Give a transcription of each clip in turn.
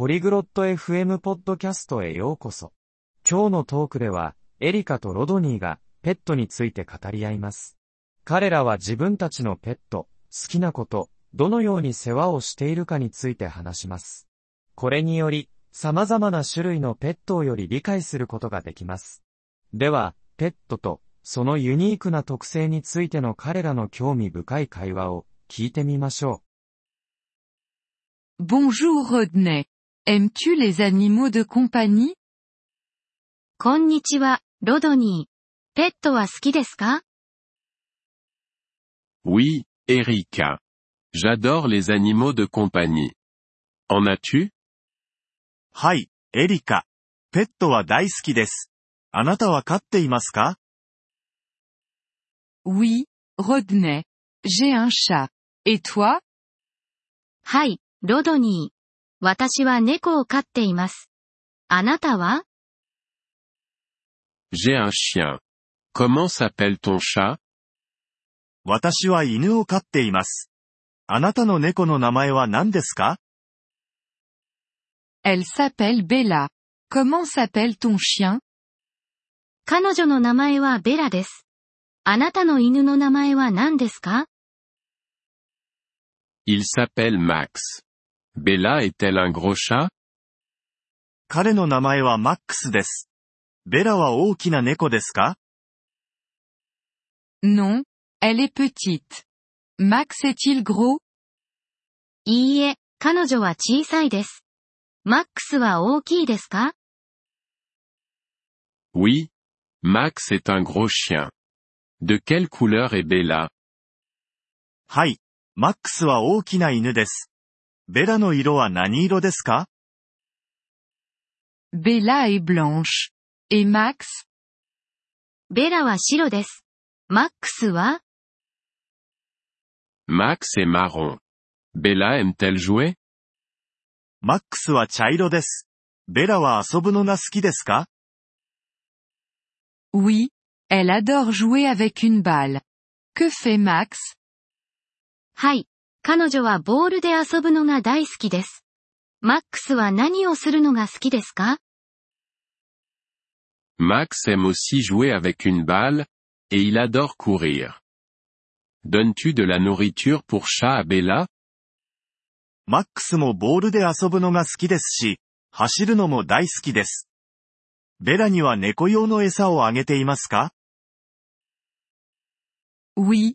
ポリグロット FM ポッドキャストへようこそ。今日のトークでは、エリカとロドニーがペットについて語り合います。彼らは自分たちのペット、好きなこと、どのように世話をしているかについて話します。これにより、様々な種類のペットをより理解することができます。では、ペットと、そのユニークな特性についての彼らの興味深い会話を聞いてみましょう。Bonjour Rodney. Aimes-tu les animaux de compagnie? Konnichiwa, Rodoni. Petto wa suki desu ka? Oui, Erika. J'adore les animaux de compagnie. En as-tu? Hai, Erika. Petto wa daisuki desu. Anata wa katte ka? Oui, Rodney. J'ai un chat. Et toi? Hai, Rodoni. 私は猫を飼っています。あなたは J'ai un chien. Comment s'appelle ton chat? 私は犬を飼っています。あなたの猫の名前は何ですか Elle s'appelle Bella. Comment s'appelle ton chien? 彼女の名前はベラです。あなたの犬の名前は何ですか Il s'appelle Max. Bella est-elle un gros chat? 彼の名前はマックスです。ベラは大きな猫ですか Non, elle est petite. Max est-il gros? いいえ、彼女は小さいです。マックスは大きいですか Oui, Max est un gros chien. De quelle couleur est Bella? はい、マックスは大きな犬です。Bella no Bella est blanche. Et Max? Bella Max Max est marron. Bella aime-t-elle jouer? Max wa Bella wa Oui, elle adore jouer avec une balle. Que fait Max? Hai, 彼女はボールで遊ぶのが大好きです。マックスは何をするのが好きですか Max aime aussi jouer avec une balle, et il adore courir. Donnes-tu de la nourriture pour chat à Bella? Max もボールで遊ぶのが好きですし、走るのも大好きです。ベラには猫用の餌をあげていますか Oui,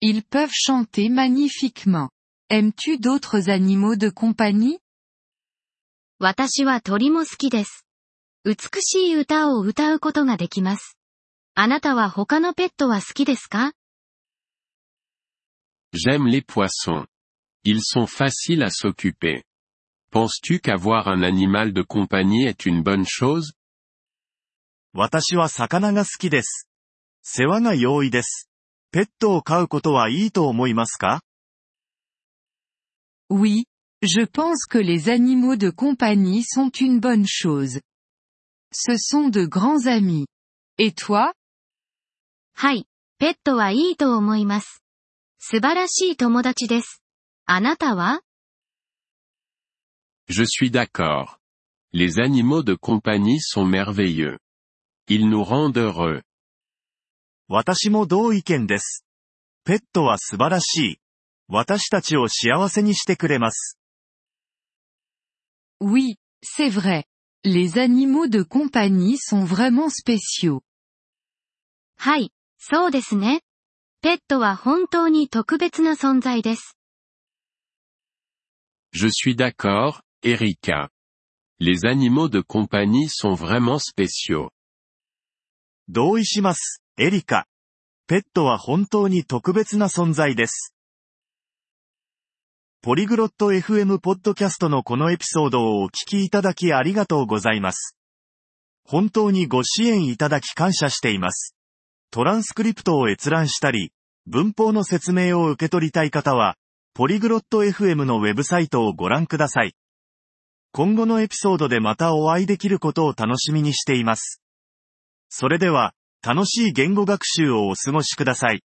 Ils peuvent chanter magnifiquement. Aimes-tu d'autres animaux de compagnie? J'aime les poissons. Ils sont faciles à s'occuper. Penses-tu qu'avoir un animal de compagnie est une bonne chose? Oui, je pense que les animaux de compagnie sont une bonne chose. Ce sont de grands amis. Et toi? Je suis d'accord. Les animaux de compagnie sont merveilleux. Ils nous rendent heureux. 私も同意見です。ペットは素晴らしい。私たちを幸せにしてくれます。Oui, c'est vrai. Les animaux de compagnie sont vraiment spéciaux. はい、そうですね。ペットは本当に特別な存在です。Je suis d'accord, Erika. Les animaux de compagnie sont vraiment spéciaux. 同意します。エリカ。ペットは本当に特別な存在です。ポリグロット FM ポッドキャストのこのエピソードをお聞きいただきありがとうございます。本当にご支援いただき感謝しています。トランスクリプトを閲覧したり、文法の説明を受け取りたい方は、ポリグロット FM のウェブサイトをご覧ください。今後のエピソードでまたお会いできることを楽しみにしています。それでは、楽しい言語学習をお過ごしください。